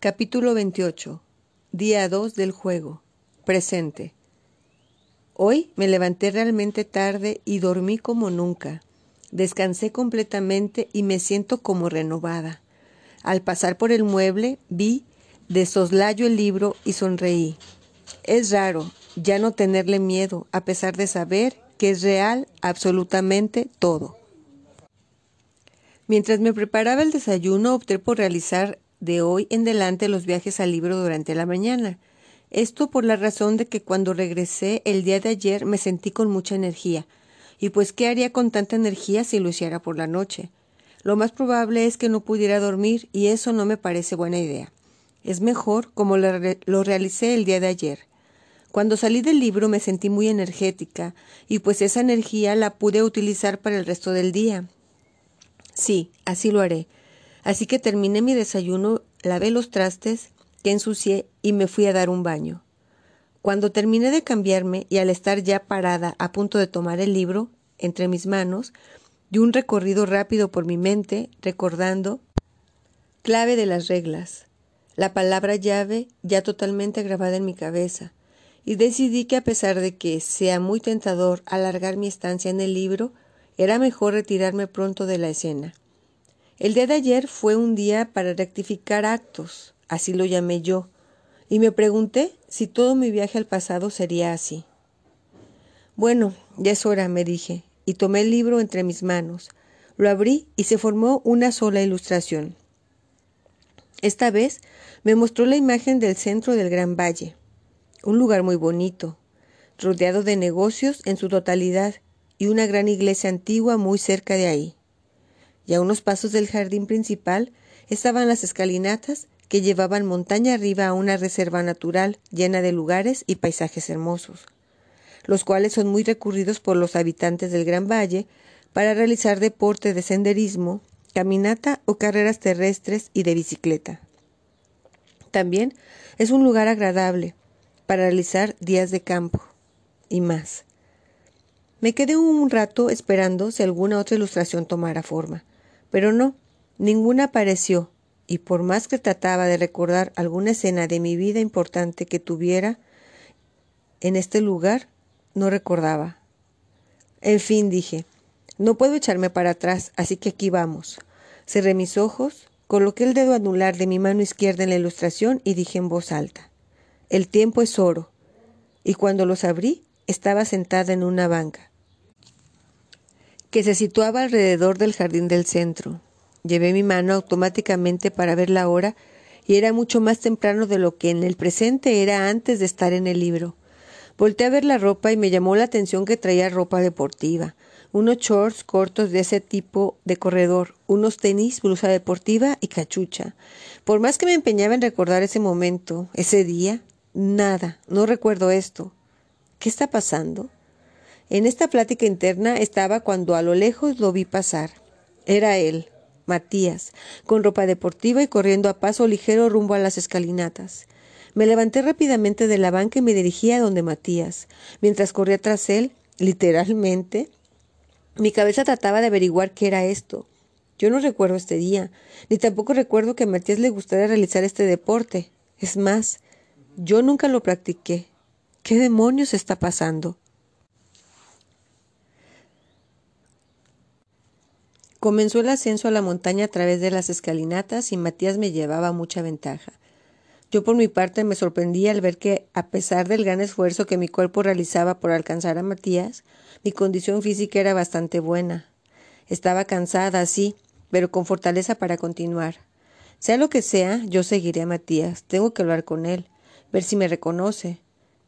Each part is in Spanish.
Capítulo 28. Día 2 del juego. Presente. Hoy me levanté realmente tarde y dormí como nunca. Descansé completamente y me siento como renovada. Al pasar por el mueble vi de soslayo el libro y sonreí. Es raro ya no tenerle miedo, a pesar de saber que es real absolutamente todo. Mientras me preparaba el desayuno, opté por realizar de hoy en adelante los viajes al libro durante la mañana. Esto por la razón de que cuando regresé el día de ayer me sentí con mucha energía. Y pues, ¿qué haría con tanta energía si lo hiciera por la noche? Lo más probable es que no pudiera dormir y eso no me parece buena idea. Es mejor como lo realicé el día de ayer. Cuando salí del libro me sentí muy energética y pues esa energía la pude utilizar para el resto del día. Sí, así lo haré. Así que terminé mi desayuno, lavé los trastes que ensucié y me fui a dar un baño. Cuando terminé de cambiarme y al estar ya parada a punto de tomar el libro entre mis manos, di un recorrido rápido por mi mente, recordando clave de las reglas, la palabra llave ya totalmente grabada en mi cabeza, y decidí que a pesar de que sea muy tentador alargar mi estancia en el libro, era mejor retirarme pronto de la escena. El día de ayer fue un día para rectificar actos, así lo llamé yo, y me pregunté si todo mi viaje al pasado sería así. Bueno, ya es hora, me dije, y tomé el libro entre mis manos. Lo abrí y se formó una sola ilustración. Esta vez me mostró la imagen del centro del Gran Valle, un lugar muy bonito, rodeado de negocios en su totalidad y una gran iglesia antigua muy cerca de ahí y a unos pasos del jardín principal estaban las escalinatas que llevaban montaña arriba a una reserva natural llena de lugares y paisajes hermosos, los cuales son muy recurridos por los habitantes del Gran Valle para realizar deporte de senderismo, caminata o carreras terrestres y de bicicleta. También es un lugar agradable para realizar días de campo y más. Me quedé un rato esperando si alguna otra ilustración tomara forma. Pero no, ninguna apareció, y por más que trataba de recordar alguna escena de mi vida importante que tuviera en este lugar, no recordaba. En fin, dije, no puedo echarme para atrás, así que aquí vamos. Cerré mis ojos, coloqué el dedo anular de mi mano izquierda en la ilustración y dije en voz alta, El tiempo es oro. Y cuando los abrí, estaba sentada en una banca que se situaba alrededor del jardín del centro. Llevé mi mano automáticamente para ver la hora y era mucho más temprano de lo que en el presente era antes de estar en el libro. Volté a ver la ropa y me llamó la atención que traía ropa deportiva, unos shorts cortos de ese tipo de corredor, unos tenis, blusa deportiva y cachucha. Por más que me empeñaba en recordar ese momento, ese día, nada, no recuerdo esto. ¿Qué está pasando? En esta plática interna estaba cuando a lo lejos lo vi pasar. Era él, Matías, con ropa deportiva y corriendo a paso ligero rumbo a las escalinatas. Me levanté rápidamente de la banca y me dirigí a donde Matías. Mientras corría tras él, literalmente, mi cabeza trataba de averiguar qué era esto. Yo no recuerdo este día, ni tampoco recuerdo que a Matías le gustara realizar este deporte. Es más, yo nunca lo practiqué. ¿Qué demonios está pasando? Comenzó el ascenso a la montaña a través de las escalinatas y Matías me llevaba mucha ventaja. Yo por mi parte me sorprendía al ver que, a pesar del gran esfuerzo que mi cuerpo realizaba por alcanzar a Matías, mi condición física era bastante buena. Estaba cansada, sí, pero con fortaleza para continuar. Sea lo que sea, yo seguiré a Matías. Tengo que hablar con él, ver si me reconoce.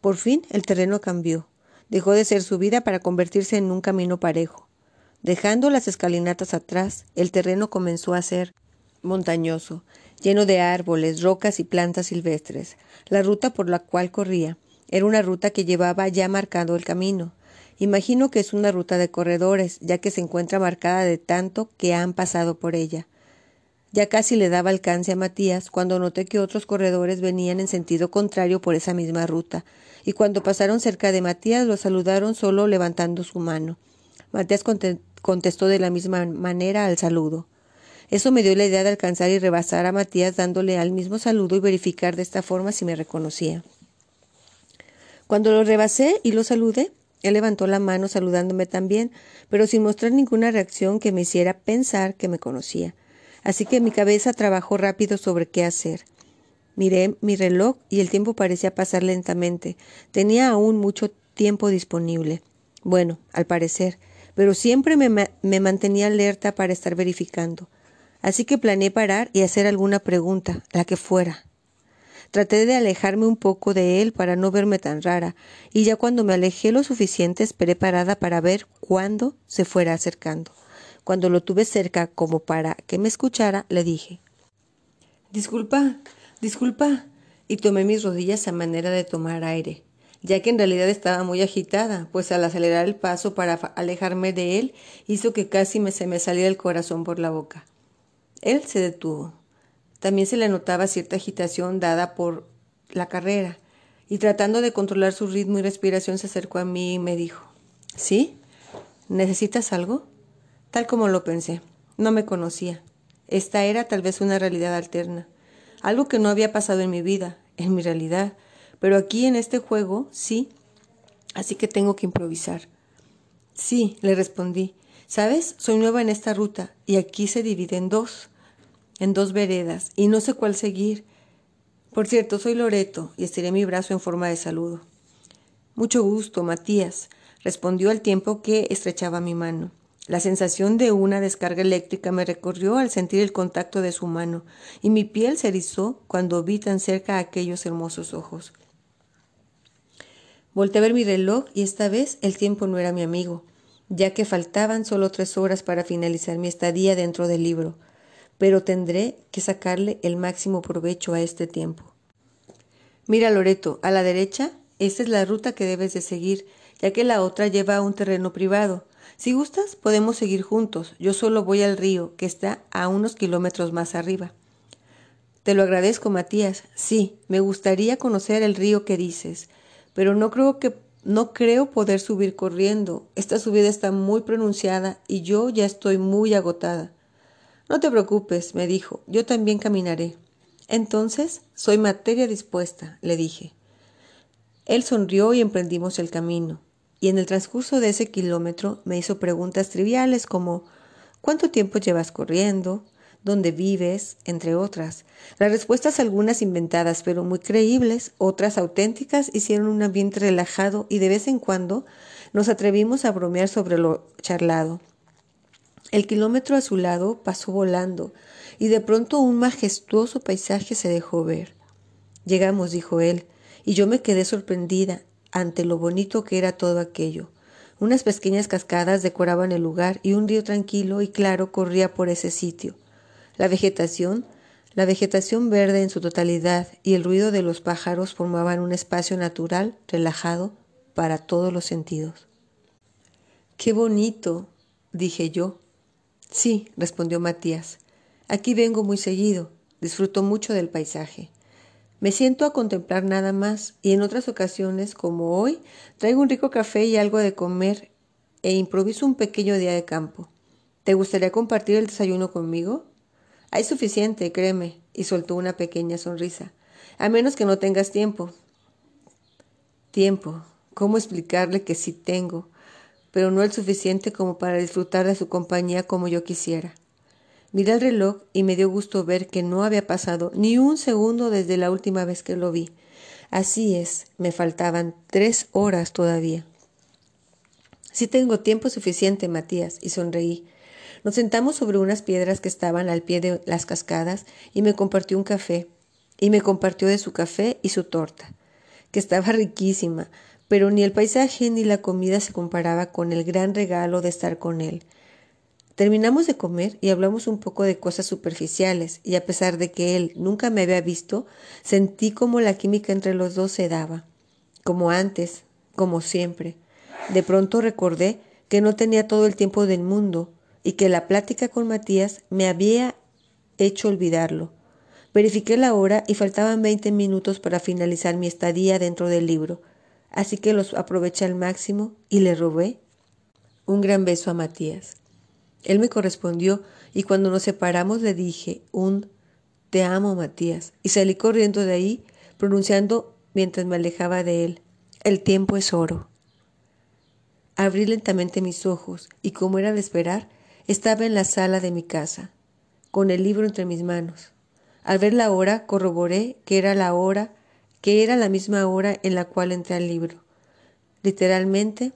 Por fin el terreno cambió. Dejó de ser subida para convertirse en un camino parejo. Dejando las escalinatas atrás, el terreno comenzó a ser montañoso, lleno de árboles, rocas y plantas silvestres. La ruta por la cual corría era una ruta que llevaba ya marcado el camino. Imagino que es una ruta de corredores, ya que se encuentra marcada de tanto que han pasado por ella. Ya casi le daba alcance a Matías cuando noté que otros corredores venían en sentido contrario por esa misma ruta, y cuando pasaron cerca de Matías lo saludaron solo levantando su mano. Matías contestó de la misma manera al saludo. Eso me dio la idea de alcanzar y rebasar a Matías dándole al mismo saludo y verificar de esta forma si me reconocía. Cuando lo rebasé y lo saludé, él levantó la mano saludándome también, pero sin mostrar ninguna reacción que me hiciera pensar que me conocía. Así que mi cabeza trabajó rápido sobre qué hacer. Miré mi reloj y el tiempo parecía pasar lentamente. Tenía aún mucho tiempo disponible. Bueno, al parecer, pero siempre me, mantenía alerta para estar verificando. Así que planeé parar y hacer alguna pregunta, la que fuera. Traté de alejarme un poco de él para no verme tan rara, y ya cuando me alejé lo suficiente esperé parada para ver cuándo se fuera acercando. Cuando lo tuve cerca como para que me escuchara, le dije Disculpa, disculpa, y tomé mis rodillas a manera de tomar aire, ya que en realidad estaba muy agitada, pues al acelerar el paso para alejarme de él hizo que casi me se me saliera el corazón por la boca. Él se detuvo. También se le notaba cierta agitación dada por la carrera, y tratando de controlar su ritmo y respiración se acercó a mí y me dijo ¿Sí? ¿Necesitas algo? Tal como lo pensé. No me conocía. Esta era tal vez una realidad alterna, algo que no había pasado en mi vida, en mi realidad, pero aquí en este juego sí, así que tengo que improvisar. Sí, le respondí. ¿Sabes? Soy nueva en esta ruta y aquí se divide en dos en dos veredas y no sé cuál seguir. Por cierto, soy Loreto y estiré mi brazo en forma de saludo. Mucho gusto, Matías, respondió al tiempo que estrechaba mi mano. La sensación de una descarga eléctrica me recorrió al sentir el contacto de su mano, y mi piel se erizó cuando vi tan cerca aquellos hermosos ojos. Volté a ver mi reloj y esta vez el tiempo no era mi amigo, ya que faltaban solo tres horas para finalizar mi estadía dentro del libro pero tendré que sacarle el máximo provecho a este tiempo. Mira, Loreto, a la derecha, esta es la ruta que debes de seguir, ya que la otra lleva a un terreno privado. Si gustas, podemos seguir juntos. Yo solo voy al río, que está a unos kilómetros más arriba. Te lo agradezco, Matías. Sí, me gustaría conocer el río que dices, pero no creo que no creo poder subir corriendo. Esta subida está muy pronunciada y yo ya estoy muy agotada. No te preocupes, me dijo, yo también caminaré. Entonces, soy materia dispuesta, le dije. Él sonrió y emprendimos el camino, y en el transcurso de ese kilómetro me hizo preguntas triviales como ¿cuánto tiempo llevas corriendo? ¿Dónde vives? entre otras. Las respuestas algunas inventadas, pero muy creíbles, otras auténticas, hicieron un ambiente relajado y de vez en cuando nos atrevimos a bromear sobre lo charlado. El kilómetro a su lado pasó volando y de pronto un majestuoso paisaje se dejó ver. Llegamos, dijo él, y yo me quedé sorprendida ante lo bonito que era todo aquello. Unas pequeñas cascadas decoraban el lugar y un río tranquilo y claro corría por ese sitio. La vegetación, la vegetación verde en su totalidad y el ruido de los pájaros formaban un espacio natural, relajado, para todos los sentidos. Qué bonito, dije yo, Sí, respondió Matías. Aquí vengo muy seguido. Disfruto mucho del paisaje. Me siento a contemplar nada más y en otras ocasiones, como hoy, traigo un rico café y algo de comer e improviso un pequeño día de campo. ¿Te gustaría compartir el desayuno conmigo? Hay suficiente, créeme, y soltó una pequeña sonrisa. A menos que no tengas tiempo. Tiempo. ¿Cómo explicarle que sí tengo? pero no el suficiente como para disfrutar de su compañía como yo quisiera. Miré el reloj y me dio gusto ver que no había pasado ni un segundo desde la última vez que lo vi. Así es, me faltaban tres horas todavía. Sí tengo tiempo suficiente, Matías, y sonreí. Nos sentamos sobre unas piedras que estaban al pie de las cascadas y me compartió un café, y me compartió de su café y su torta, que estaba riquísima, pero ni el paisaje ni la comida se comparaba con el gran regalo de estar con él. Terminamos de comer y hablamos un poco de cosas superficiales, y a pesar de que él nunca me había visto, sentí como la química entre los dos se daba, como antes, como siempre. De pronto recordé que no tenía todo el tiempo del mundo y que la plática con Matías me había hecho olvidarlo. Verifiqué la hora y faltaban veinte minutos para finalizar mi estadía dentro del libro así que los aproveché al máximo y le robé un gran beso a Matías. Él me correspondió y cuando nos separamos le dije un Te amo, Matías, y salí corriendo de ahí, pronunciando mientras me alejaba de él, El tiempo es oro. Abrí lentamente mis ojos y, como era de esperar, estaba en la sala de mi casa, con el libro entre mis manos. Al ver la hora, corroboré que era la hora, que era la misma hora en la cual entré al libro. Literalmente,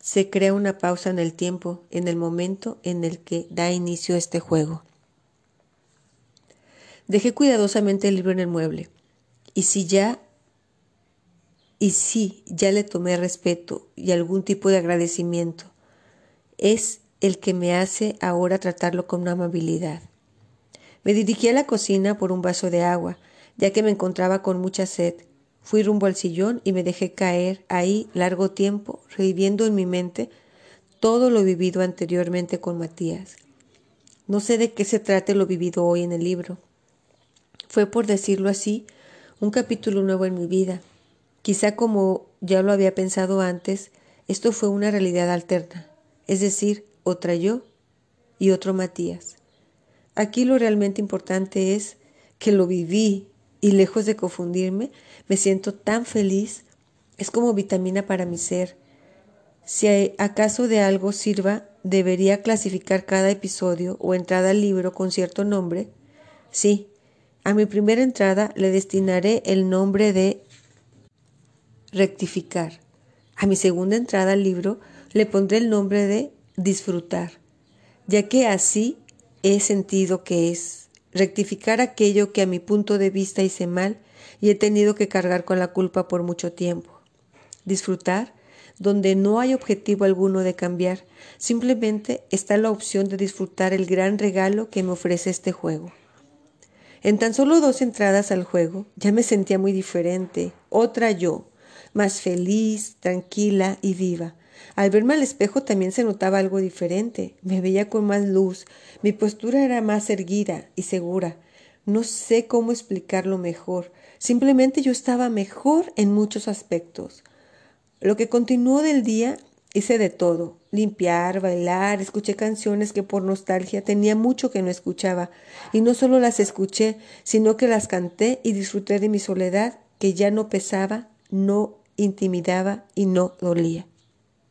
se crea una pausa en el tiempo, en el momento en el que da inicio este juego. Dejé cuidadosamente el libro en el mueble, y si ya y si ya le tomé respeto y algún tipo de agradecimiento, es el que me hace ahora tratarlo con una amabilidad. Me dirigí a la cocina por un vaso de agua, ya que me encontraba con mucha sed. Fui rumbo al sillón y me dejé caer ahí largo tiempo, reviviendo en mi mente todo lo vivido anteriormente con Matías. No sé de qué se trate lo vivido hoy en el libro. Fue, por decirlo así, un capítulo nuevo en mi vida. Quizá como ya lo había pensado antes, esto fue una realidad alterna, es decir, otra yo y otro Matías. Aquí lo realmente importante es que lo viví y lejos de confundirme, me siento tan feliz, es como vitamina para mi ser. Si acaso de algo sirva, debería clasificar cada episodio o entrada al libro con cierto nombre. Sí, a mi primera entrada le destinaré el nombre de rectificar. A mi segunda entrada al libro le pondré el nombre de disfrutar, ya que así he sentido que es rectificar aquello que a mi punto de vista hice mal y he tenido que cargar con la culpa por mucho tiempo. Disfrutar donde no hay objetivo alguno de cambiar, simplemente está la opción de disfrutar el gran regalo que me ofrece este juego. En tan solo dos entradas al juego ya me sentía muy diferente, otra yo, más feliz, tranquila y viva. Al verme al espejo también se notaba algo diferente. Me veía con más luz, mi postura era más erguida y segura. No sé cómo explicarlo mejor. Simplemente yo estaba mejor en muchos aspectos. Lo que continuó del día hice de todo. Limpiar, bailar, escuché canciones que por nostalgia tenía mucho que no escuchaba. Y no solo las escuché, sino que las canté y disfruté de mi soledad, que ya no pesaba, no intimidaba y no dolía.